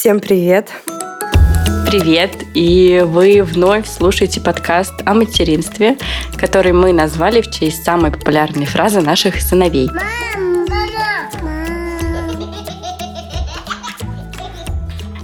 Всем привет! Привет! И вы вновь слушаете подкаст о материнстве, который мы назвали в честь самой популярной фразы наших сыновей.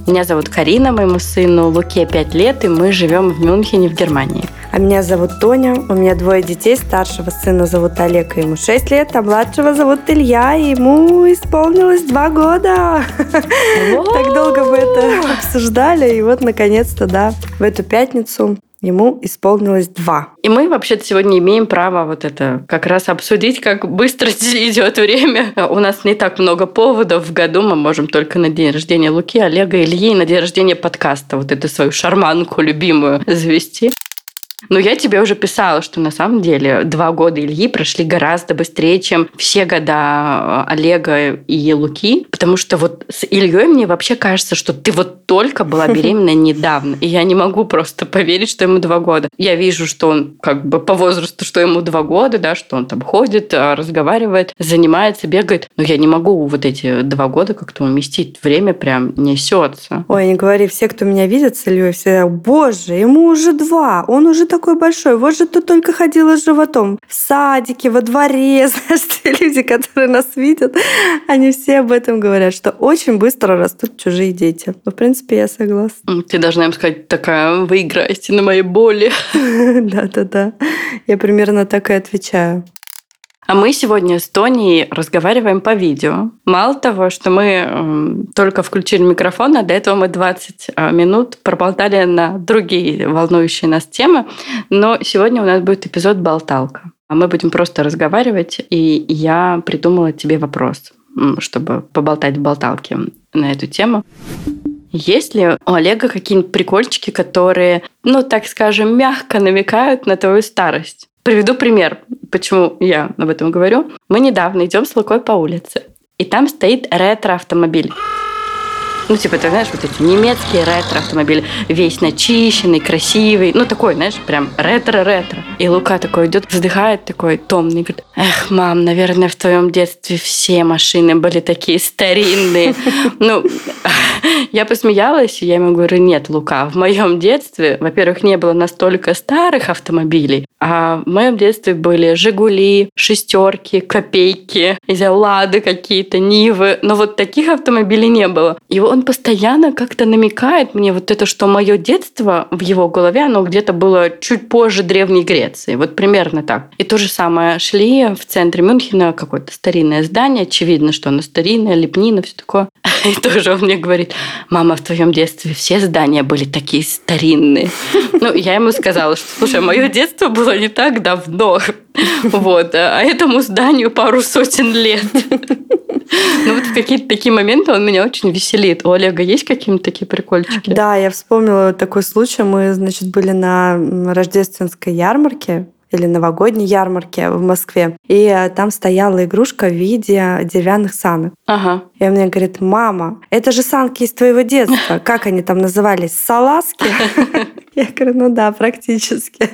Меня зовут Карина, моему сыну Луке 5 лет, и мы живем в Мюнхене в Германии. А меня зовут Тоня, у меня двое детей, старшего сына зовут Олег, ему 6 лет, а младшего зовут Илья, ему исполнилось 2 года. Так долго мы это обсуждали, и вот наконец-то, да, в эту пятницу Ему исполнилось два. И мы вообще-то сегодня имеем право вот это как раз обсудить, как быстро идет время. У нас не так много поводов в году. Мы можем только на день рождения Луки, Олега, Ильи и на день рождения подкаста вот эту свою шарманку любимую завести. Но я тебе уже писала, что на самом деле два года Ильи прошли гораздо быстрее, чем все года э, Олега и Луки, потому что вот с Ильей мне вообще кажется, что ты вот только была беременна недавно, и я не могу просто поверить, что ему два года. Я вижу, что он как бы по возрасту, что ему два года, да, что он там ходит, э, разговаривает, занимается, бегает, но я не могу вот эти два года как-то уместить. Время прям несется. Ой, не говори, все, кто меня видит с Ильей, все, боже, ему уже два, он уже такой большой. Вот же ты только ходила с животом. В садике, во дворе. Знаешь, те люди, которые нас видят, они все об этом говорят, что очень быстро растут чужие дети. Ну, в принципе, я согласна. Ты должна им сказать, такая, вы играете на моей боли. Да-да-да. Я примерно так и отвечаю. А мы сегодня с Тоней разговариваем по видео. Мало того, что мы э, только включили микрофон, а до этого мы 20 э, минут проболтали на другие волнующие нас темы, но сегодня у нас будет эпизод «Болталка». А мы будем просто разговаривать, и я придумала тебе вопрос, чтобы поболтать в болталке на эту тему. Есть ли у Олега какие-нибудь прикольчики, которые, ну, так скажем, мягко намекают на твою старость? Приведу пример, почему я об этом говорю. Мы недавно идем с Лукой по улице, и там стоит ретро-автомобиль. Ну, типа, ты знаешь, вот эти немецкие ретро-автомобили, весь начищенный, красивый, ну, такой, знаешь, прям ретро-ретро. И Лука такой идет, вздыхает такой томный, говорит, эх, мам, наверное, в твоем детстве все машины были такие старинные. Ну, я посмеялась, и я ему говорю, нет, Лука, в моем детстве, во-первых, не было настолько старых автомобилей, а в моем детстве были Жигули, шестерки, копейки, Лады какие-то, Нивы, но вот таких автомобилей не было. И он постоянно как-то намекает мне вот это, что мое детство в его голове, оно где-то было чуть позже Древней Греции. Вот примерно так. И то же самое. Шли в центре Мюнхена какое-то старинное здание. Очевидно, что оно старинное, лепнина, все такое. И тоже он мне говорит, мама, в твоем детстве все здания были такие старинные. Ну, я ему сказала, что, слушай, мое детство было не так давно. Вот. А этому зданию пару сотен лет. Ну, вот какие-то такие моменты он меня очень веселит. У Олега есть какие-то такие прикольчики? Да, я вспомнила такой случай. Мы, значит, были на рождественской ярмарке или новогодней ярмарке в Москве. И там стояла игрушка в виде деревянных санок. Ага. И он мне говорит, мама, это же санки из твоего детства. Как они там назывались? Салазки? Я говорю, ну да, практически.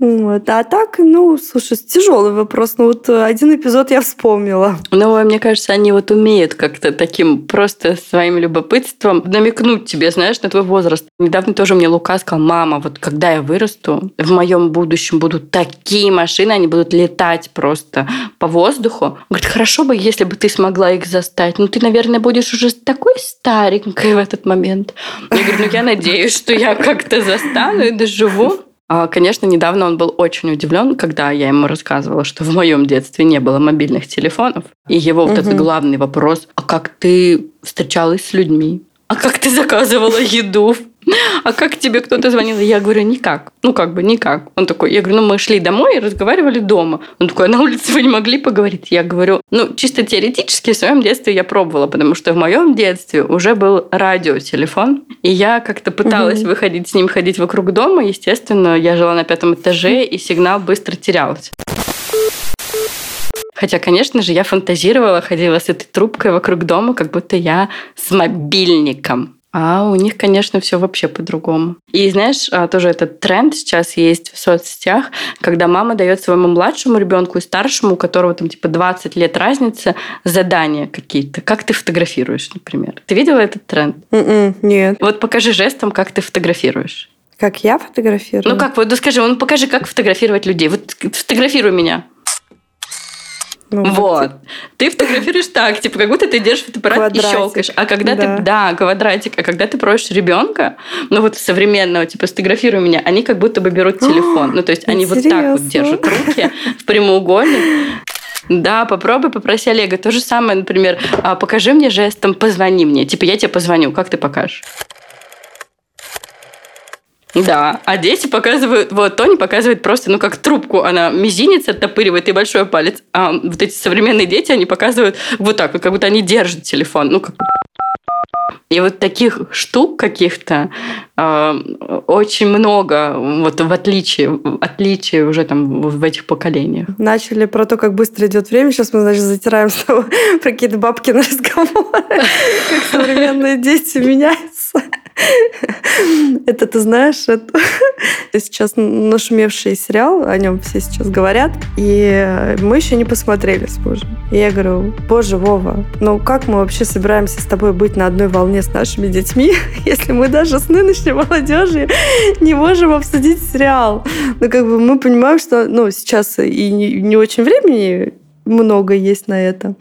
Вот. А так, ну, слушай, тяжелый вопрос. Ну вот один эпизод я вспомнила. Ну, мне кажется, они вот умеют как-то таким просто своим любопытством намекнуть тебе, знаешь, на твой возраст. Недавно тоже мне Лука сказал, мама, вот когда я вырасту, в моем будущем будут такие машины, они будут летать просто по воздуху. Он говорит, хорошо бы, если бы ты смогла их застать. Ну, ты, наверное, будешь уже такой старенькой в этот момент. Я говорю, ну, я надеюсь, что я как-то застану и доживу. А, конечно, недавно он был очень удивлен, когда я ему рассказывала, что в моем детстве не было мобильных телефонов. И его вот угу. этот главный вопрос, а как ты встречалась с людьми? А как ты заказывала еду? А как тебе кто-то звонил? Я говорю, никак. Ну, как бы никак. Он такой, я говорю, ну, мы шли домой и разговаривали дома. Он такой, а на улице вы не могли поговорить? Я говорю, ну, чисто теоретически в своем детстве я пробовала, потому что в моем детстве уже был радиотелефон, и я как-то пыталась угу. выходить с ним, ходить вокруг дома. Естественно, я жила на пятом этаже, и сигнал быстро терялся. Хотя, конечно же, я фантазировала, ходила с этой трубкой вокруг дома, как будто я с мобильником. А у них, конечно, все вообще по-другому. И знаешь, а, тоже этот тренд сейчас есть в соцсетях, когда мама дает своему младшему ребенку и старшему, у которого там типа 20 лет разница, задания какие-то. Как ты фотографируешь, например? Ты видела этот тренд? Mm-mm, нет. Вот покажи жестом, как ты фотографируешь. Как я фотографирую? Ну как, вот ну, скажи, ну покажи, как фотографировать людей. Вот фотографируй меня. Ну, вот. Ты фотографируешь так, типа, как будто ты держишь фотоаппарат квадратик. и щелкаешь. А когда да. ты, да, квадратик, а когда ты просишь ребенка, ну вот современного, типа, сфотографируй меня, они как будто бы берут телефон. Ну, то есть они вот так вот держат руки в прямоугольник. Да, попробуй, попроси Олега. То же самое, например, «А, покажи мне жестом, позвони мне. Типа, я тебе позвоню, как ты покажешь? Да, а дети показывают, вот Тони показывает просто, ну, как трубку, она мизинец оттопыривает и большой палец, а вот эти современные дети, они показывают вот так, как будто они держат телефон, ну, как и вот таких штук каких-то э, очень много, вот в отличие, отличие уже там в этих поколениях. Начали про то, как быстро идет время. Сейчас мы, значит, затираем снова про какие-то бабки на разговоры, как современные дети меняются. Это ты знаешь, это сейчас нашумевший сериал, о нем все сейчас говорят, и мы еще не посмотрели с мужем. И я говорю, боже, Вова, ну как мы вообще собираемся с тобой быть на одной волне с нашими детьми, если мы даже с нынешней молодежью не можем обсудить сериал? Ну как бы мы понимаем, что ну, сейчас и не, не очень времени много есть на это.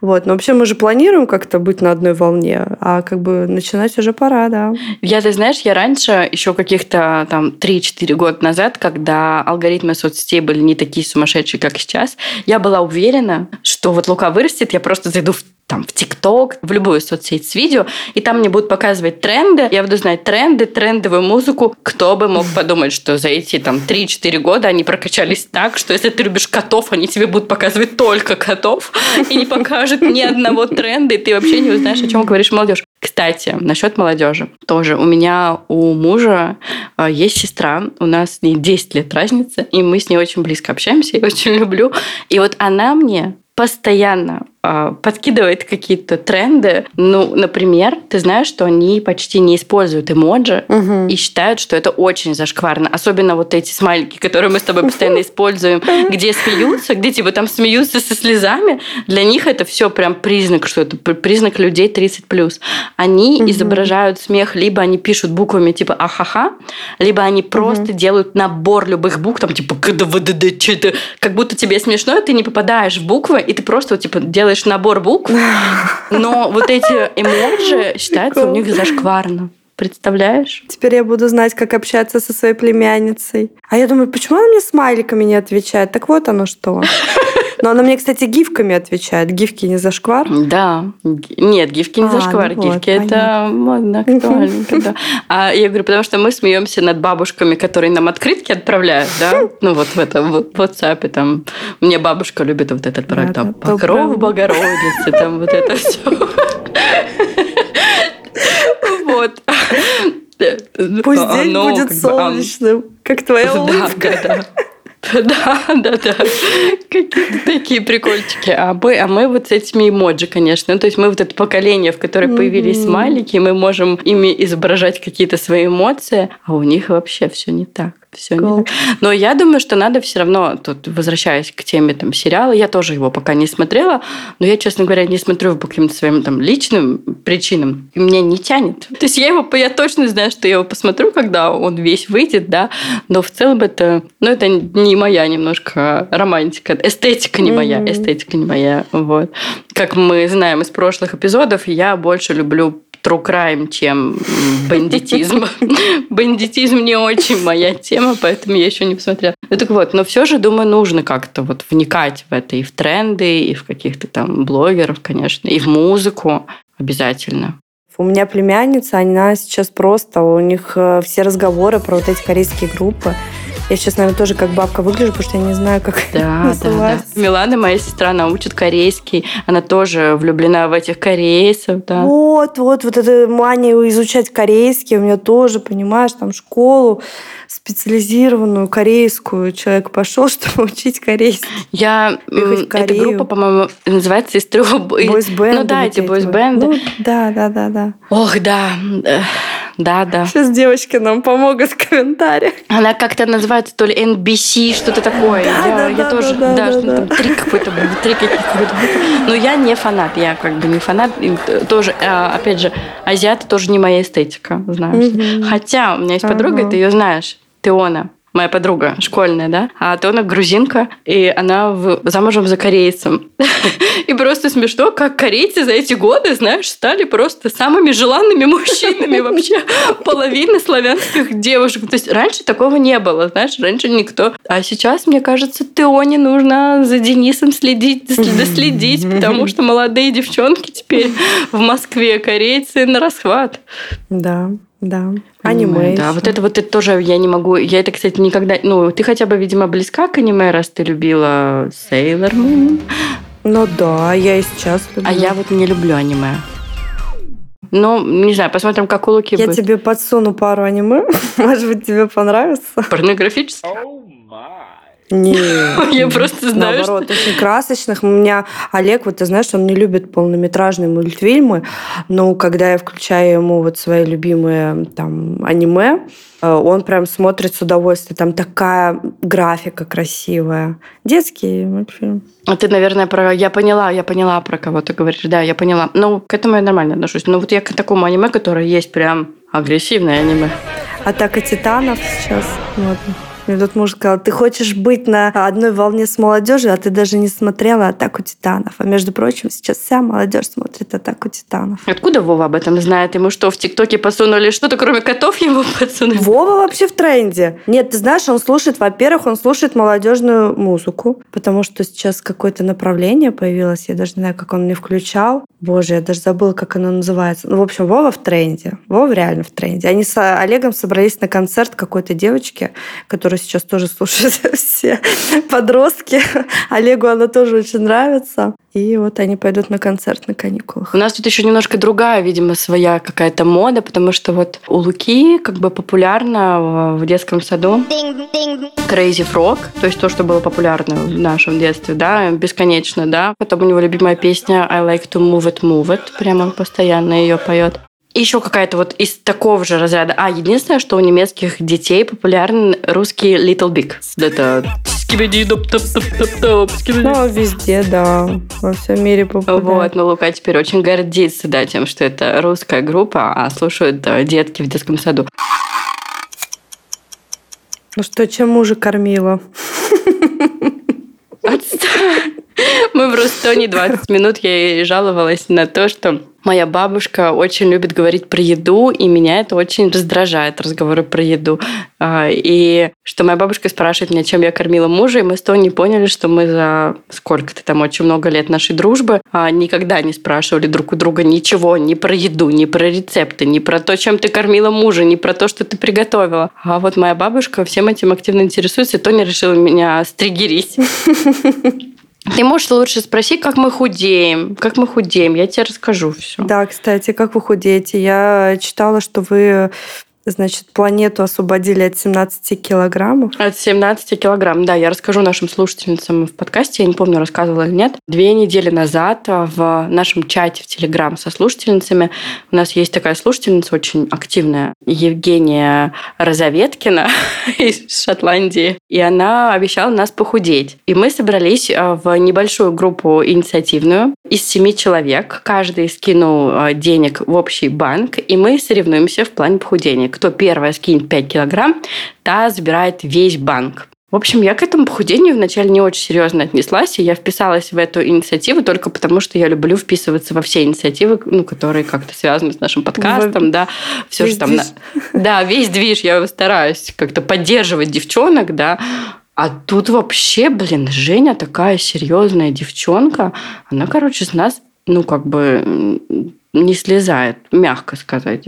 Вот. Но вообще мы же планируем как-то быть на одной волне, а как бы начинать уже пора, да. Я, ты знаешь, я раньше, еще каких-то там 3-4 года назад, когда алгоритмы соцсетей были не такие сумасшедшие, как сейчас, я была уверена, что вот Лука вырастет, я просто зайду в там, в ТикТок, в любую соцсеть с видео, и там мне будут показывать тренды. Я буду знать тренды, трендовую музыку. Кто бы мог подумать, что за эти там 3-4 года они прокачались так, что если ты любишь котов, они тебе будут показывать только котов и не покажут ни одного тренда, и ты вообще не узнаешь, о чем говоришь молодежь. Кстати, насчет молодежи. Тоже у меня, у мужа э, есть сестра, у нас с ней 10 лет разница, и мы с ней очень близко общаемся, я очень люблю. И вот она мне постоянно подкидывает какие-то тренды. Ну, например, ты знаешь, что они почти не используют эмоджи угу. и считают, что это очень зашкварно. Особенно вот эти смайлики, которые мы с тобой постоянно используем, где смеются, где типа там смеются со слезами. Для них это все прям признак, что это признак людей 30+. Они угу. изображают смех, либо они пишут буквами типа ахаха, либо они просто угу. делают набор любых букв, там типа КДВДД, как будто тебе смешно, и ты не попадаешь в буквы, и ты просто вот, типа делаешь набор букв, но вот эти эмоджи считаются у них зашкварно. Представляешь? Теперь я буду знать, как общаться со своей племянницей. А я думаю, почему она мне смайликами не отвечает? Так вот оно что. Но она мне, кстати, гифками отвечает. Гифки не зашквар? Да. Нет, гифки не а, зашквар. Ну гифки вот, это модно, актуальненько, да. А я говорю, потому что мы смеемся над бабушками, которые нам открытки отправляют, да? Ну вот в этом в WhatsApp там. Мне бабушка любит вот этот проект. Там Покров Богородицы, там вот это все. Вот. Пусть день будет солнечным, как твоя улыбка. Да, да, да. Да, да, да. Какие-то такие прикольчики. А мы, а мы вот с этими эмоджи, конечно. Ну, то есть мы вот это поколение, в котором появились смайлики, мы можем ими изображать какие-то свои эмоции, а у них вообще все не так все cool. Но я думаю, что надо все равно, тут возвращаясь к теме там, сериала, я тоже его пока не смотрела, но я, честно говоря, не смотрю по каким-то своим там личным причинам. И меня не тянет. То есть я его, я точно знаю, что я его посмотрю, когда он весь выйдет, да, но в целом это, ну, это не моя немножко романтика, эстетика не моя, mm-hmm. эстетика не моя, вот. Как мы знаем из прошлых эпизодов, я больше люблю true crime, чем бандитизм. Бандитизм не очень моя тема, поэтому я еще не посмотрела. Ну так вот, но все же, думаю, нужно как-то вот вникать в это и в тренды, и в каких-то там блогеров, конечно, и в музыку обязательно. У меня племянница, она сейчас просто, у них э, все разговоры про вот эти корейские группы. Я сейчас, наверное, тоже как бабка выгляжу, потому что я не знаю, как Да, да, да. Милана, моя сестра, она учит корейский. Она тоже влюблена в этих корейцев, да. Вот, вот, вот эта мания изучать корейский у меня тоже, понимаешь, там школу специализированную корейскую человек пошел, чтобы учить корейский. Я эта группа, по-моему, называется из трех бойсбендов. Ну да, эти бойсбенды. Ну, да, да, да, да. Ох, да. Да, да. Сейчас девочки нам помогут в комментариях. Она как-то называется то ли NBC, что-то такое. Да, я, да, я да, тоже, да, да, да, да. там три какой-то, три каких-то. Но я не фанат, я как бы не фанат. И тоже, а, опять же, азиаты тоже не моя эстетика, знаешь. Мгм. Хотя у меня есть подруга, Ага. ты ее знаешь, Теона. Моя подруга школьная, да? А Теона грузинка, и она в- замужем за корейцем. И просто смешно, как корейцы за эти годы, знаешь, стали просто самыми желанными мужчинами вообще половины славянских девушек. То есть раньше такого не было, знаешь, раньше никто. А сейчас, мне кажется, Теоне нужно за Денисом следить, доследить, потому что молодые девчонки теперь в Москве, корейцы на расхват. Да, да. Аниме. Да, вот это вот это тоже я не могу. Я это, кстати, никогда. Ну, ты хотя бы, видимо, близка к аниме, раз ты любила Sailor Moon. Ну да, я и сейчас люблю. А я вот не люблю аниме. Ну, не знаю, посмотрим, как у Луки Я будет. тебе подсуну пару аниме. Может быть, тебе понравится? Порнографический? Нет. Я просто знаю, Наоборот, очень красочных. У меня Олег, вот ты знаешь, он не любит полнометражные мультфильмы, но когда я включаю ему вот свои любимые там аниме, э, он прям смотрит с удовольствием. Там такая графика красивая. Детский мультфильм. А ты, наверное, про... Я поняла, я поняла, про кого ты говоришь. Да, я поняла. Ну, к этому я нормально отношусь. Но вот я к такому аниме, которое есть прям агрессивное аниме. Атака титанов сейчас модно. Мне тут муж сказал, ты хочешь быть на одной волне с молодежью, а ты даже не смотрела «Атаку титанов». А между прочим, сейчас вся молодежь смотрит «Атаку титанов». Откуда Вова об этом знает? Ему что, в ТикТоке подсунули что-то, кроме котов ему подсунули? Вова вообще в тренде. Нет, ты знаешь, он слушает, во-первых, он слушает молодежную музыку, потому что сейчас какое-то направление появилось, я даже не знаю, как он мне включал. Боже, я даже забыла, как оно называется. Ну, в общем, Вова в тренде. Вова реально в тренде. Они с Олегом собрались на концерт какой-то девочки, которую сейчас тоже слушают все подростки. Олегу она тоже очень нравится. И вот они пойдут на концерт на каникулах. У нас тут еще немножко другая, видимо, своя какая-то мода, потому что вот у Луки как бы популярно в детском саду Crazy Frog, то есть то, что было популярно в нашем детстве, да, бесконечно, да. Потом у него любимая песня I like to move it, move it, прямо постоянно ее поет. И еще какая-то вот из такого же разряда. А, единственное, что у немецких детей популярен русский Little Big. Это. Ну, везде, да. Во всем мире популярно. Вот, но Лука теперь очень гордится, да, тем, что это русская группа, а слушают детки в детском саду. Ну что, чем мужа кормила? Отстань. Мы просто не 20 минут я ей жаловалась на то, что моя бабушка очень любит говорить про еду, и меня это очень раздражает, разговоры про еду. А, И что моя бабушка спрашивает меня, чем я кормила мужа, и мы с Тони поняли, что мы за сколько-то там очень много лет нашей дружбы а, никогда не спрашивали друг у друга ничего ни про еду, ни про рецепты, ни про то, чем ты кормила мужа, ни про то, что ты приготовила. А вот моя бабушка всем этим активно интересуется, и Тони решила меня стригерить. Ты можешь лучше спроси, как мы худеем, как мы худеем, я тебе расскажу все. Да, кстати, как вы худеете? Я читала, что вы, значит, планету освободили от 17 килограммов. От 17 килограмм, да, я расскажу нашим слушательницам в подкасте, я не помню, рассказывала или нет. Две недели назад в нашем чате в Телеграм со слушательницами у нас есть такая слушательница очень активная, Евгения Розоветкина из Шотландии, и она обещала нас похудеть. И мы собрались э, в небольшую группу инициативную из семи человек. Каждый скинул э, денег в общий банк, и мы соревнуемся в плане похудения. Кто первая скинет 5 килограмм, та забирает весь банк. В общем, я к этому похудению вначале не очень серьезно отнеслась, и я вписалась в эту инициативу только потому, что я люблю вписываться во все инициативы, ну, которые как-то связаны с нашим подкастом, да, все Весь же там... Да, весь движ, я стараюсь как-то поддерживать девчонок, да, а тут вообще, блин, Женя такая серьезная девчонка, она, короче, с нас, ну, как бы не слезает, мягко сказать.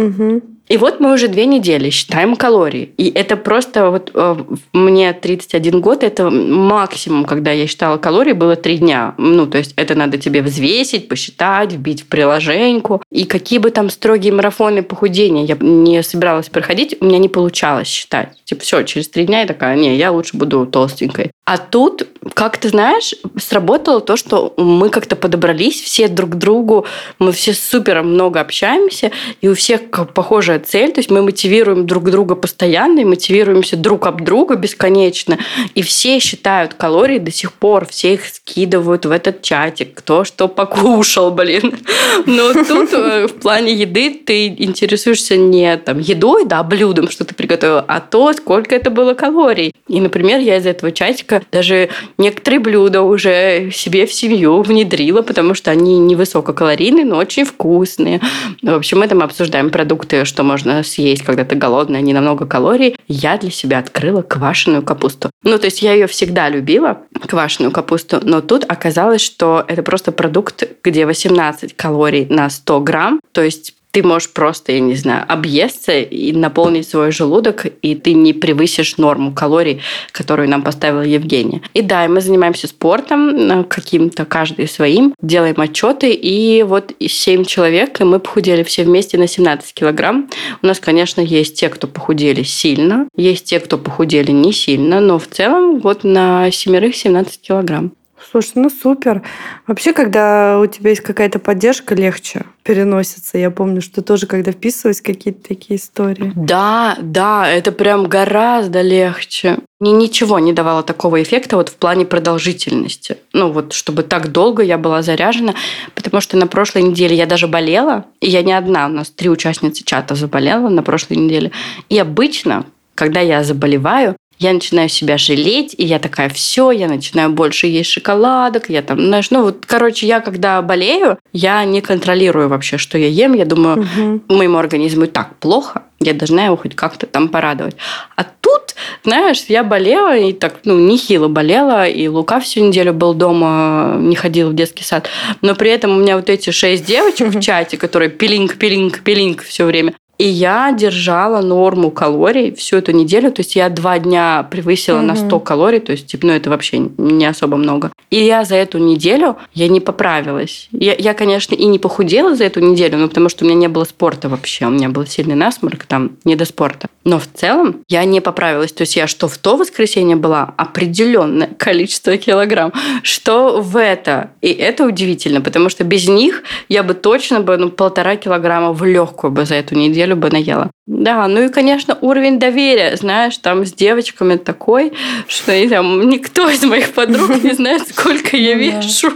И вот мы уже две недели считаем калории. И это просто вот э, мне 31 год, это максимум, когда я считала калории, было три дня. Ну, то есть это надо тебе взвесить, посчитать, вбить в приложеньку. И какие бы там строгие марафоны похудения я не собиралась проходить, у меня не получалось считать. Типа, все, через три дня я такая, не, я лучше буду толстенькой. А тут, как ты знаешь, сработало то, что мы как-то подобрались все друг к другу, мы все супер много общаемся, и у всех похожая цель, то есть мы мотивируем друг друга постоянно, и мотивируемся друг об друга бесконечно, и все считают калории до сих пор, все их скидывают в этот чатик, кто что покушал, блин. Но тут э, в плане еды ты интересуешься не там едой, да, блюдом, что ты приготовил, а то, сколько это было калорий. И, например, я из этого чатика даже некоторые блюда уже себе в семью внедрила, потому что они невысококалорийные, но очень вкусные. В общем, мы там обсуждаем продукты, что можно съесть, когда ты голодная, не намного калорий. Я для себя открыла квашеную капусту. Ну, то есть я ее всегда любила, квашеную капусту, но тут оказалось, что это просто продукт, где 18 калорий на 100 грамм, то есть ты можешь просто, я не знаю, объесться и наполнить свой желудок, и ты не превысишь норму калорий, которую нам поставила Евгения. И да, мы занимаемся спортом э, каким-то, каждый своим, делаем отчеты, и вот 7 человек, и мы похудели все вместе на 17 килограмм. У нас, конечно, есть те, кто похудели сильно, есть те, кто похудели не сильно, но в целом вот на семерых 17 килограмм. Слушай, ну супер. Вообще, когда у тебя есть какая-то поддержка, легче переносится. Я помню, что тоже, когда вписываюсь какие-то такие истории. Да, да, это прям гораздо легче. Мне ничего не давало такого эффекта вот в плане продолжительности. Ну вот, чтобы так долго я была заряжена, потому что на прошлой неделе я даже болела, и я не одна, у нас три участницы чата заболела на прошлой неделе. И обычно, когда я заболеваю, я начинаю себя жалеть, и я такая, все, я начинаю больше есть шоколадок, я там, знаешь, ну вот, короче, я когда болею, я не контролирую вообще, что я ем, я думаю, угу. моему организму так плохо, я должна его хоть как-то там порадовать. А тут, знаешь, я болела, и так, ну, нехило болела, и Лука всю неделю был дома, не ходил в детский сад. Но при этом у меня вот эти шесть девочек в чате, которые пилинг, пилинг, пилинг все время, и я держала норму калорий всю эту неделю. То есть я два дня превысила угу. на 100 калорий. То есть, типа, ну, это вообще не особо много. И я за эту неделю, я не поправилась. Я, я, конечно, и не похудела за эту неделю, но потому что у меня не было спорта вообще. У меня был сильный насморк, там, не до спорта. Но в целом я не поправилась. То есть я что в то воскресенье была определенное количество килограмм, что в это. И это удивительно, потому что без них я бы точно бы ну, полтора килограмма в легкую бы за эту неделю неделю бы наела. Да, ну и, конечно, уровень доверия, знаешь, там с девочками такой, что там, никто из моих подруг не знает, сколько я вешу.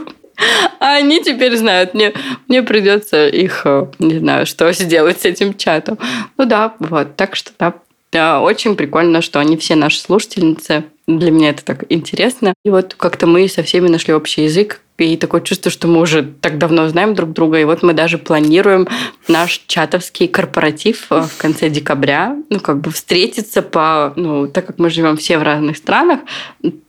А они теперь знают, мне, мне придется их, э, не знаю, что сделать с этим чатом. Ну да, вот, так что да, да, очень прикольно, что они все наши слушательницы. Для меня это так интересно. И вот как-то мы со всеми нашли общий язык, и такое чувство, что мы уже так давно знаем друг друга, и вот мы даже планируем наш чатовский корпоратив э, в конце декабря, ну, как бы встретиться по, ну, так как мы живем все в разных странах,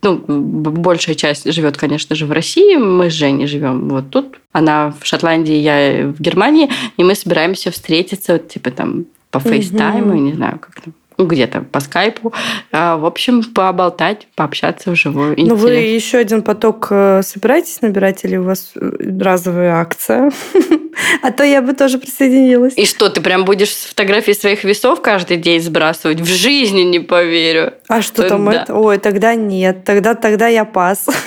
ну, большая часть живет, конечно же, в России, мы с Женей живем вот тут, она в Шотландии, я в Германии, и мы собираемся встретиться, вот, типа там по фейстайму, угу. не знаю, как там где-то по скайпу. А, в общем, поболтать, пообщаться вживую. Ну, вы еще один поток э, собираетесь набирать или у вас э, разовая акция? А то я бы тоже присоединилась. И что, ты прям будешь фотографии своих весов каждый день сбрасывать? В жизни не поверю. А что там это? Ой, тогда нет. Тогда, тогда я пас.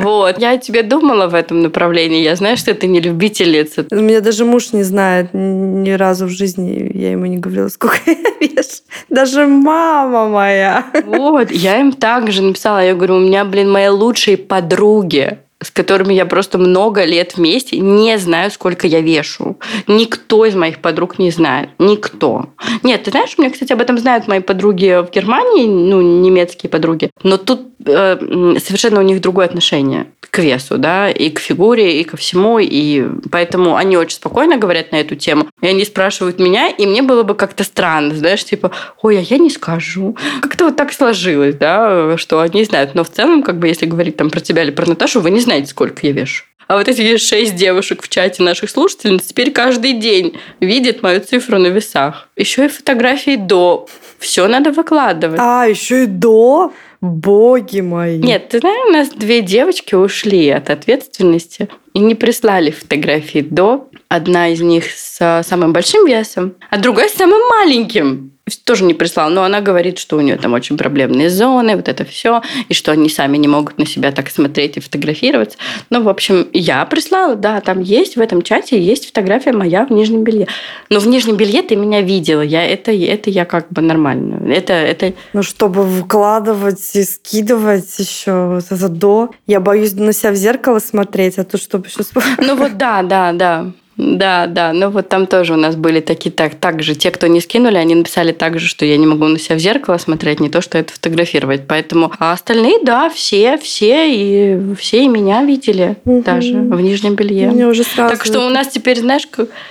Вот. Я тебе думала в этом направлении. Я знаю, что ты не любительница. У меня даже муж не знает ни разу в жизни. Я ему не говорила, сколько я вешу. Даже мама моя. Вот. Я им также написала. Я говорю, у меня, блин, мои лучшие подруги с которыми я просто много лет вместе, не знаю, сколько я вешу. Никто из моих подруг не знает. Никто. Нет, ты знаешь, у меня, кстати, об этом знают мои подруги в Германии, ну, немецкие подруги. Но тут э, совершенно у них другое отношение к весу, да, и к фигуре, и ко всему. И поэтому они очень спокойно говорят на эту тему. И они спрашивают меня, и мне было бы как-то странно, знаешь, типа, ой, а я не скажу. Как-то вот так сложилось, да, что они знают. Но в целом, как бы, если говорить там про тебя или про Наташу, вы не знаете, сколько я вешу. А вот эти шесть девушек в чате наших слушательниц теперь каждый день видят мою цифру на весах. Еще и фотографии до. Все надо выкладывать. А, еще и до? Боги мои. Нет, ты знаешь, у нас две девочки ушли от ответственности и не прислали фотографии до. Одна из них с самым большим весом, а другая с самым маленьким тоже не прислала, но она говорит, что у нее там очень проблемные зоны, вот это все, и что они сами не могут на себя так смотреть и фотографироваться. Ну, в общем, я прислала, да, там есть в этом чате есть фотография моя в нижнем белье. Но в нижнем белье ты меня видела, я это это я как бы нормально. Это это. Ну, чтобы выкладывать и скидывать еще это до, я боюсь на себя в зеркало смотреть, а то чтобы сейчас. Ну вот да, да, да. Да, да. Ну вот там тоже у нас были такие так, так же. Те, кто не скинули, они написали так же, что я не могу на себя в зеркало смотреть, не то, что это фотографировать. Поэтому а остальные, да, все, все и все и меня видели угу. даже в нижнем белье. Мне уже сразу... Так что у нас теперь, знаешь,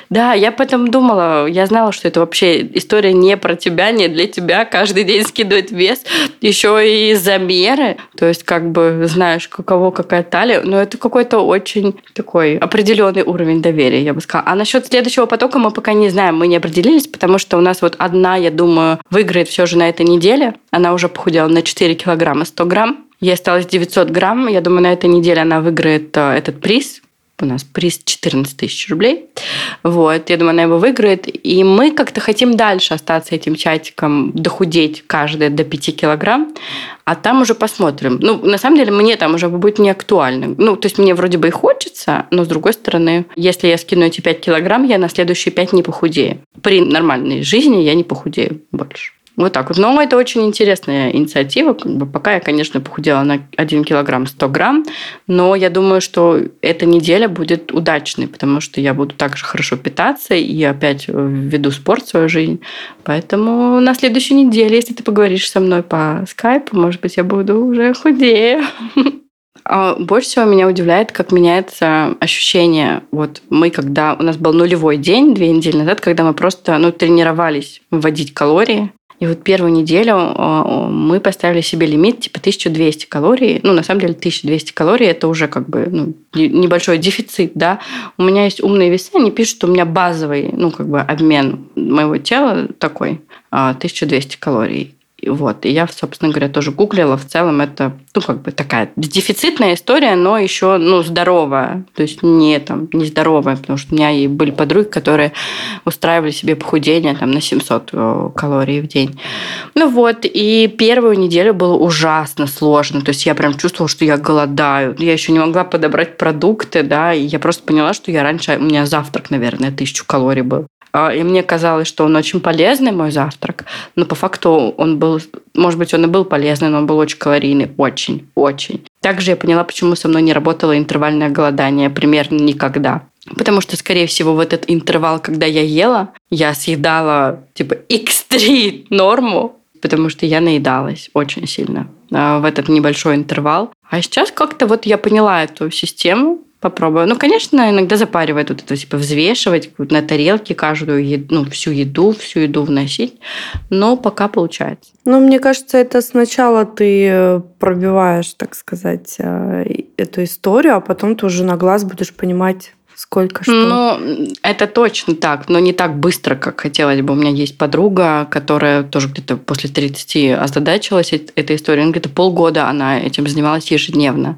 да, я потом думала, я знала, что это вообще история не про тебя, не для тебя. Каждый день скидывать вес, еще и замеры. То есть, как бы знаешь, у кого какая талия. Но это какой-то очень такой определенный уровень доверия, я бы сказала. А насчет следующего потока мы пока не знаем, мы не определились, потому что у нас вот одна, я думаю, выиграет все же на этой неделе. Она уже похудела на 4 килограмма 100 грамм. Ей осталось 900 грамм. Я думаю, на этой неделе она выиграет э, этот приз у нас приз 14 тысяч рублей. Вот, я думаю, она его выиграет. И мы как-то хотим дальше остаться этим чатиком, дохудеть каждая до 5 килограмм, а там уже посмотрим. Ну, на самом деле, мне там уже будет не актуально. Ну, то есть мне вроде бы и хочется, но с другой стороны, если я скину эти 5 килограмм, я на следующие 5 не похудею. При нормальной жизни я не похудею больше. Вот так вот. Но это очень интересная инициатива. Пока я, конечно, похудела на 1 килограмм 100 грамм, но я думаю, что эта неделя будет удачной, потому что я буду также хорошо питаться и опять введу спорт в свою жизнь. Поэтому на следующей неделе, если ты поговоришь со мной по скайпу, может быть, я буду уже худее. А больше всего меня удивляет, как меняется ощущение. Вот мы, когда у нас был нулевой день две недели назад, когда мы просто ну, тренировались вводить калории, и вот первую неделю а, мы поставили себе лимит типа 1200 калорий. Ну, на самом деле, 1200 калорий – это уже как бы ну, небольшой дефицит, да. У меня есть умные весы, они пишут, что у меня базовый, ну, как бы обмен моего тела такой, 1200 а, калорий. Вот. И я, собственно говоря, тоже гуглила. В целом это, ну, как бы такая дефицитная история, но еще, ну, здоровая. То есть не там, не здоровая, потому что у меня и были подруги, которые устраивали себе похудение там на 700 э, калорий в день. Ну вот, и первую неделю было ужасно сложно. То есть я прям чувствовала, что я голодаю. Я еще не могла подобрать продукты, да, и я просто поняла, что я раньше, у меня завтрак, наверное, тысячу калорий был. А, и мне казалось, что он очень полезный, мой завтрак. Но по факту он был, может быть, он и был полезный, но он был очень калорийный. Очень, очень. Также я поняла, почему со мной не работало интервальное голодание примерно никогда. Потому что, скорее всего, в этот интервал, когда я ела, я съедала типа x3 норму, потому что я наедалась очень сильно а, в этот небольшой интервал. А сейчас как-то вот я поняла эту систему, попробую. Ну, конечно, иногда запаривает вот это, типа, взвешивать на тарелке каждую еду, ну, всю еду, всю еду вносить, но пока получается. Ну, мне кажется, это сначала ты э, пробиваешь, так сказать, э, эту историю, а потом ты уже на глаз будешь понимать, сколько что. Ну, это точно так, но не так быстро, как хотелось бы. У меня есть подруга, которая тоже где-то после 30 озадачилась этой историей. Где-то полгода она этим занималась ежедневно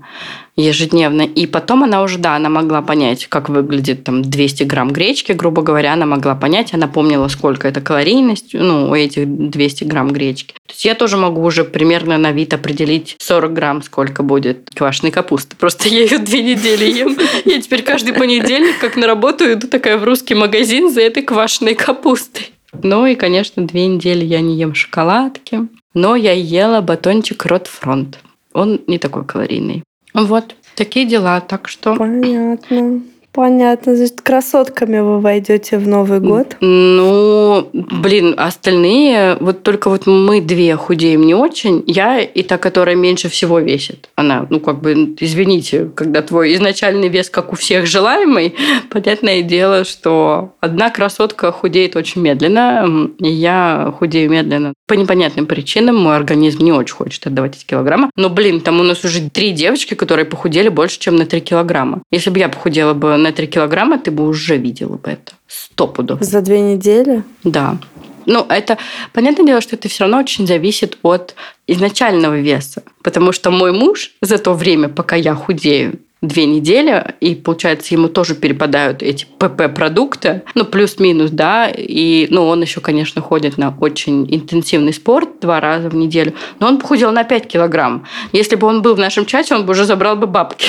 ежедневно. И потом она уже, да, она могла понять, как выглядит там 200 грамм гречки, грубо говоря, она могла понять, она помнила, сколько это калорийность, ну, у этих 200 грамм гречки. То есть я тоже могу уже примерно на вид определить 40 грамм, сколько будет квашеной капусты. Просто я ее две недели ем. Я теперь каждый понедельник, как на работу, иду такая в русский магазин за этой квашеной капустой. Ну и, конечно, две недели я не ем шоколадки. Но я ела батончик Рот Фронт. Он не такой калорийный. Вот, такие дела. Так что... Понятно. Понятно. Значит, красотками вы войдете в Новый год? Ну, блин, остальные, вот только вот мы две худеем не очень. Я и та, которая меньше всего весит. Она, ну, как бы, извините, когда твой изначальный вес, как у всех, желаемый, понятное дело, что одна красотка худеет очень медленно, и я худею медленно. По непонятным причинам мой организм не очень хочет отдавать эти килограммы. Но, блин, там у нас уже три девочки, которые похудели больше, чем на 3 килограмма. Если бы я похудела бы на 3 килограмма, ты бы уже видела бы это. Сто пудов. За две недели? Да. Ну, это, понятное дело, что это все равно очень зависит от изначального веса. Потому что мой муж за то время, пока я худею, две недели, и, получается, ему тоже перепадают эти ПП-продукты, ну, плюс-минус, да, и, ну, он еще, конечно, ходит на очень интенсивный спорт два раза в неделю, но он похудел на 5 килограмм. Если бы он был в нашем чате, он бы уже забрал бы бабки.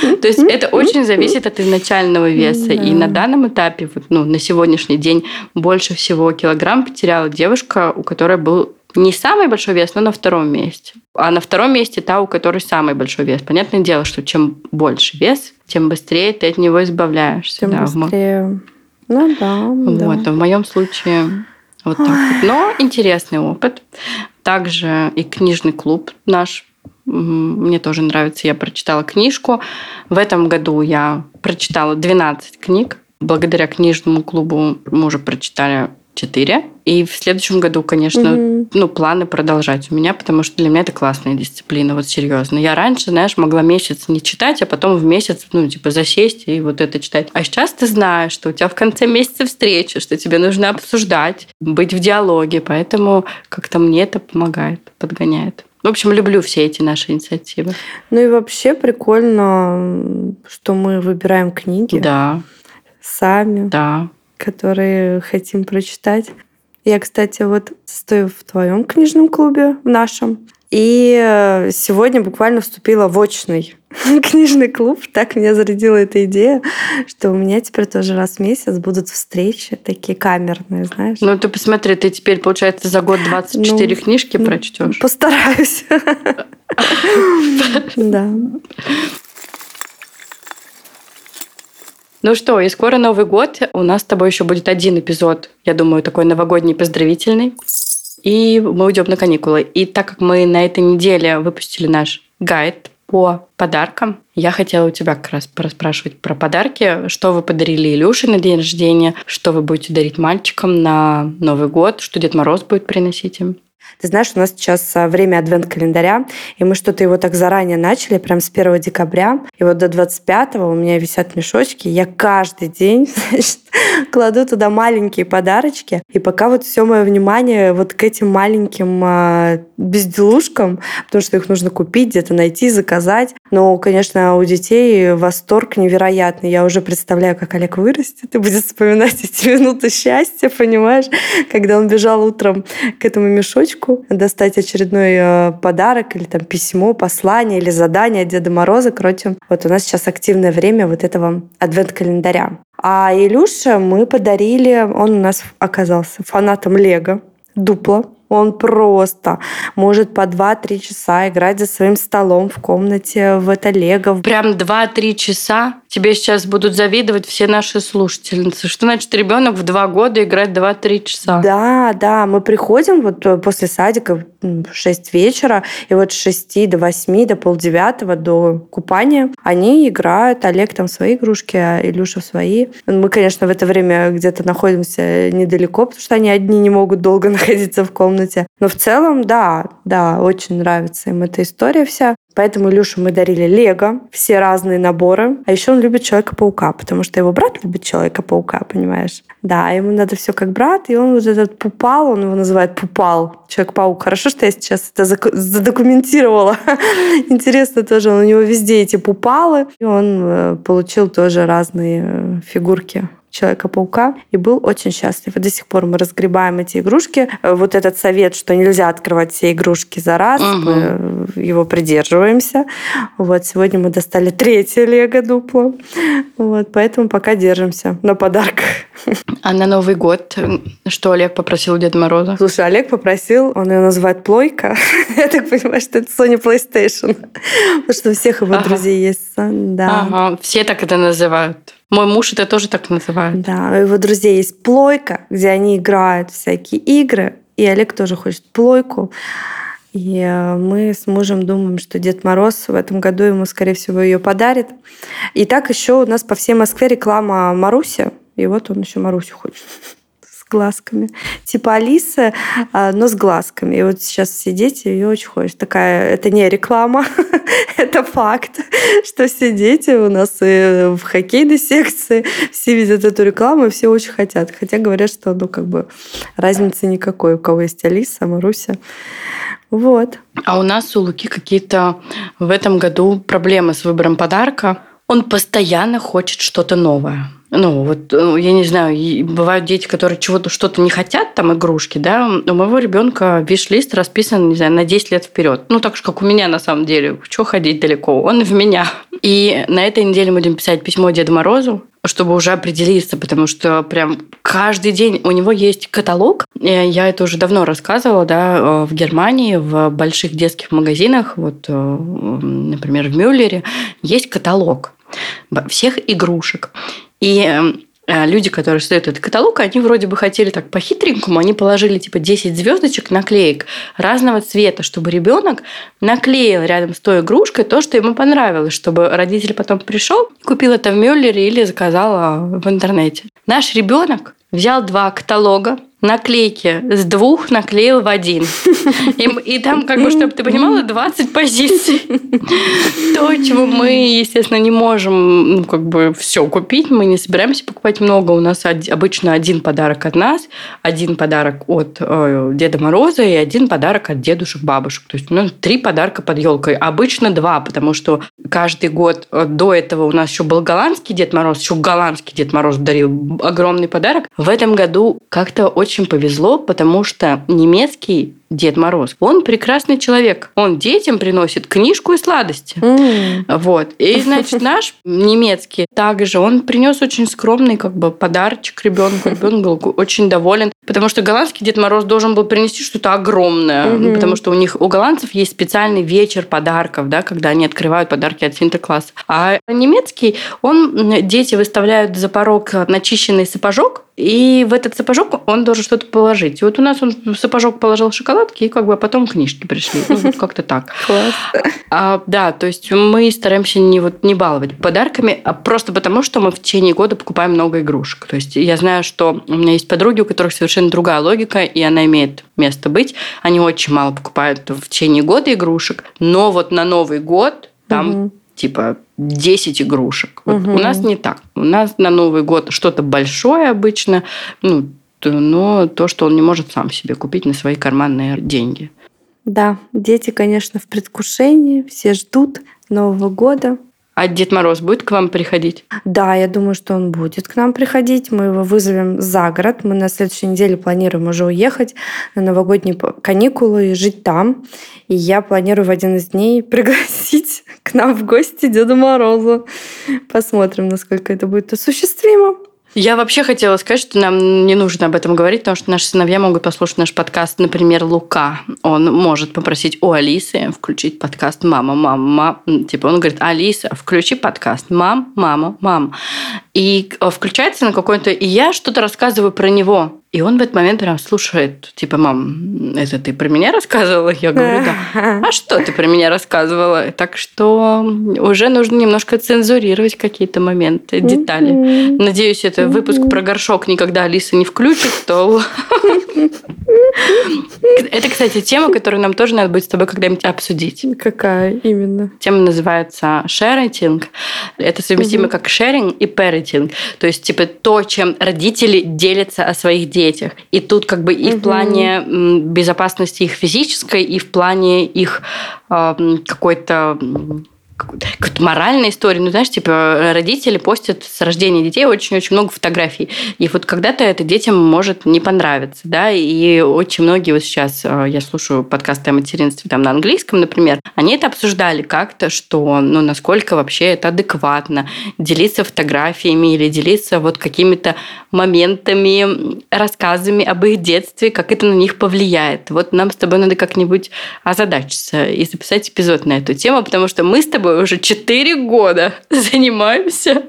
То есть это очень зависит от изначального веса. И на данном этапе, ну, на сегодняшний день больше всего килограмм потеряла девушка, у которой был не самый большой вес, но на втором месте. А на втором месте та, у которой самый большой вес. Понятное дело, что чем больше вес, тем быстрее ты от него избавляешься. Тем да, быстрее. Ну да. Вот, да. в моем случае вот так вот. Но интересный опыт. Также и книжный клуб наш мне тоже нравится. Я прочитала книжку. В этом году я прочитала 12 книг. Благодаря книжному клубу мы уже прочитали 4. И в следующем году, конечно, угу. ну, планы продолжать у меня, потому что для меня это классная дисциплина, вот серьезно. Я раньше, знаешь, могла месяц не читать, а потом в месяц, ну, типа, засесть и вот это читать. А сейчас ты знаешь, что у тебя в конце месяца встреча, что тебе нужно обсуждать, быть в диалоге, поэтому как-то мне это помогает, подгоняет. В общем, люблю все эти наши инициативы. Ну и вообще прикольно, что мы выбираем книги. Да. Сами. Да. Которые хотим прочитать. Я, кстати, вот стою в твоем книжном клубе, в нашем. И э, сегодня буквально вступила в очный книжный клуб. Так меня зарядила эта идея, что у меня теперь тоже раз в месяц будут встречи такие камерные, знаешь. Ну, ты посмотри, ты теперь, получается, за год 24 ну, книжки ну, прочтешь. Постараюсь. Да. Ну что, и скоро Новый год. У нас с тобой еще будет один эпизод, я думаю, такой новогодний поздравительный. И мы уйдем на каникулы. И так как мы на этой неделе выпустили наш гайд по подаркам. Я хотела у тебя как раз поспрашивать про подарки. Что вы подарили Илюше на день рождения? Что вы будете дарить мальчикам на Новый год? Что Дед Мороз будет приносить им? Ты знаешь, у нас сейчас а, время адвент-календаря, и мы что-то его так заранее начали, прям с 1 декабря. И вот до 25 у меня висят мешочки. Я каждый день значит, кладу туда маленькие подарочки. И пока вот все мое внимание вот к этим маленьким а, безделушкам, потому что их нужно купить, где-то найти, заказать. Но, конечно, у детей восторг невероятный. Я уже представляю, как Олег вырастет и будет вспоминать эти минуты счастья, понимаешь? Когда он бежал утром к этому мешочку, достать очередной э, подарок или там письмо, послание или задание Деда Мороза. Короче, вот у нас сейчас активное время вот этого адвент-календаря. А Илюше мы подарили, он у нас оказался фанатом Лего, дупло. Он просто может по 2-3 часа играть за своим столом в комнате в это лего. Прям 2-3 часа? Тебе сейчас будут завидовать все наши слушательницы. Что значит ребенок в 2 года играть 2-3 часа? Да, да. Мы приходим вот э, после садика в 6 вечера, и вот с 6 до 8, до полдевятого, до купания они играют. Олег там свои игрушки, а Илюша свои. Мы, конечно, в это время где-то находимся недалеко, потому что они одни не могут долго находиться в комнате комнате. Но в целом, да, да, очень нравится им эта история вся. Поэтому Илюше мы дарили Лего, все разные наборы. А еще он любит Человека-паука, потому что его брат любит Человека-паука, понимаешь? Да, ему надо все как брат, и он вот этот Пупал, он его называет Пупал, Человек-паук. Хорошо, что я сейчас это задокументировала. Интересно тоже, у него везде эти Пупалы. И он э, получил тоже разные э, фигурки Человека-паука и был очень счастлив. И до сих пор мы разгребаем эти игрушки. Вот этот совет, что нельзя открывать все игрушки за раз, угу. мы его придерживаемся. Вот сегодня мы достали третье лего дупло. Вот, поэтому пока держимся на подарках. А на Новый год что Олег попросил у Деда Мороза? Слушай, Олег попросил, он ее называет плойка. Я так понимаю, что это Sony PlayStation. Потому что у всех его друзей есть. Да. Ага, все так это называют. Мой муж это тоже так называет. Да, у его друзей есть плойка, где они играют всякие игры, и Олег тоже хочет плойку. И э, мы с мужем думаем, что Дед Мороз в этом году ему, скорее всего, ее подарит. И так еще у нас по всей Москве реклама Маруси. И вот он еще Марусю хочет глазками. Типа Алиса, а, но с глазками. И вот сейчас все дети ее очень хочет. Такая, это не реклама, это факт, что все дети у нас и в хоккейной секции, все видят эту рекламу, и все очень хотят. Хотя говорят, что ну как бы разницы никакой, у кого есть Алиса, Маруся. Вот. А у нас у Луки какие-то в этом году проблемы с выбором подарка. Он постоянно хочет что-то новое. Ну, вот, ну, я не знаю, бывают дети, которые чего-то что-то не хотят, там, игрушки, да. У моего ребенка виш-лист расписан, не знаю, на 10 лет вперед. Ну, так же, как у меня, на самом деле. Чего ходить далеко? Он в меня. И на этой неделе мы будем писать письмо Деду Морозу, чтобы уже определиться, потому что прям каждый день у него есть каталог. Я это уже давно рассказывала, да, э, в Германии, в больших детских магазинах, вот, э, например, в Мюллере, есть каталог всех игрушек. И эм, э, люди, которые создают этот каталог, они вроде бы хотели так по-хитренькому, они положили типа 10 звездочек наклеек разного цвета, чтобы ребенок наклеил рядом с той игрушкой то, что ему понравилось, чтобы родитель потом пришел, купил это в Мюллере или заказал в интернете. Наш ребенок взял два каталога, наклейки с двух наклеил в один. И, и там, как бы, чтобы ты понимала, 20 позиций. То, чего мы, естественно, не можем, ну, как бы, все купить. Мы не собираемся покупать много. У нас обычно один подарок от нас, один подарок от э, Деда Мороза и один подарок от дедушек, бабушек. То есть, ну, три подарка под елкой. Обычно два, потому что каждый год э, до этого у нас еще был голландский Дед Мороз, еще голландский Дед Мороз дарил огромный подарок. В этом году как-то очень очень повезло, потому что немецкий Дед Мороз, он прекрасный человек. Он детям приносит книжку и сладости. Mm. Вот. И, значит, наш немецкий также, он принес очень скромный как бы подарочек ребенку. Ребенок был очень доволен. Потому что голландский Дед Мороз должен был принести что-то огромное. Mm-hmm. Потому что у них, у голландцев есть специальный вечер подарков, да, когда они открывают подарки от Синтеркласса. А немецкий, он, дети выставляют за порог начищенный сапожок, и в этот сапожок он должен что-то положить. И вот у нас он в сапожок положил шоколадки, и как бы потом книжки пришли. Ну, вот как-то так. Класс. А, да, то есть мы стараемся не, вот, не баловать подарками, а просто потому, что мы в течение года покупаем много игрушек. То есть я знаю, что у меня есть подруги, у которых совершенно другая логика, и она имеет место быть. Они очень мало покупают в течение года игрушек, но вот на Новый год там угу. Типа 10 игрушек. Вот угу. У нас не так. У нас на Новый год что-то большое обычно, ну, но то, что он не может сам себе купить на свои карманные деньги. Да, дети, конечно, в предвкушении, все ждут Нового года. А Дед Мороз будет к вам приходить? Да, я думаю, что он будет к нам приходить. Мы его вызовем за город. Мы на следующей неделе планируем уже уехать на новогодние каникулы и жить там. И я планирую в один из дней пригласить к нам в гости Деда Мороза. Посмотрим, насколько это будет осуществимо. Я вообще хотела сказать, что нам не нужно об этом говорить, потому что наши сыновья могут послушать наш подкаст. Например, Лука. Он может попросить у Алисы включить подкаст «Мама, мама, мама». Типа он говорит, Алиса, включи подкаст «Мам, мама, мам». И э, включается на какой-то... И я что-то рассказываю про него. И он в этот момент прям слушает, типа, мам, это ты про меня рассказывала? Я говорю, да. А что ты про меня рассказывала? Так что уже нужно немножко цензурировать какие-то моменты, детали. Надеюсь, это выпуск про горшок никогда Алиса не включит, то... Это, кстати, тема, которую нам тоже надо будет с тобой когда-нибудь обсудить. Какая именно? Тема называется sharing. Это совместимо как sharing и parenting. То есть, типа, то, чем родители делятся о своих детях детях. И тут как бы и угу. в плане безопасности их физической, и в плане их э, какой-то какой-то моральной истории. Ну, знаешь, типа родители постят с рождения детей очень-очень много фотографий. И вот когда-то это детям может не понравиться, да, и очень многие вот сейчас, э, я слушаю подкасты о материнстве там на английском, например, они это обсуждали как-то, что, ну, насколько вообще это адекватно делиться фотографиями или делиться вот какими-то моментами, рассказами об их детстве, как это на них повлияет. Вот нам с тобой надо как-нибудь озадачиться и записать эпизод на эту тему, потому что мы с тобой тобой уже 4 года занимаемся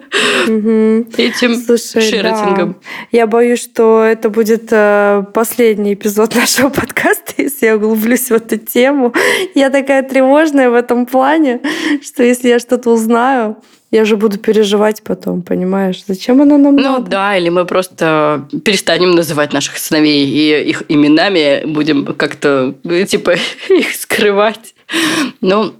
угу. этим Слушай, шеротингом. Да. Я боюсь, что это будет э, последний эпизод нашего подкаста, если я углублюсь в эту тему. Я такая тревожная в этом плане, что если я что-то узнаю, я же буду переживать потом, понимаешь? Зачем она нам ну, надо? Ну да, или мы просто перестанем называть наших сыновей и их именами, будем как-то, типа, их скрывать. Ну,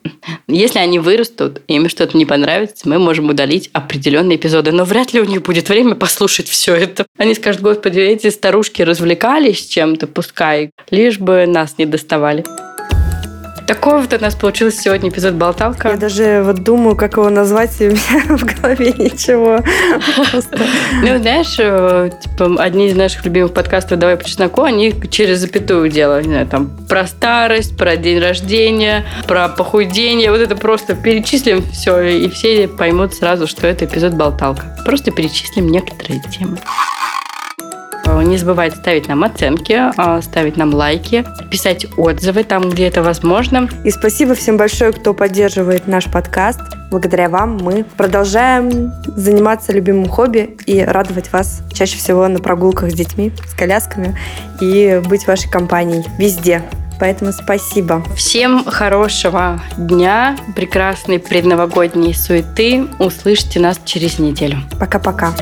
если они вырастут, и им что-то не понравится, мы можем удалить определенные эпизоды. Но вряд ли у них будет время послушать все это. Они скажут, господи, эти старушки развлекались чем-то, пускай, лишь бы нас не доставали. Такой вот у нас получился сегодня эпизод «Болталка». Я даже вот думаю, как его назвать, и у меня в голове ничего. Ну, знаешь, э, типа, одни из наших любимых подкастов «Давай по чесноку», они через запятую делают. Не знаю, там, про старость, про день рождения, про похудение. Вот это просто перечислим все, и все поймут сразу, что это эпизод «Болталка». Просто перечислим некоторые темы. Э, не забывайте ставить нам оценки, э, ставить нам лайки, писать отзывы там, где это возможно. И спасибо всем большое, кто поддерживает наш подкаст. Благодаря вам мы продолжаем заниматься любимым хобби и радовать вас чаще всего на прогулках с детьми, с колясками и быть вашей компанией везде. Поэтому спасибо. Всем хорошего дня, прекрасной предновогодней суеты. Услышите нас через неделю. Пока-пока.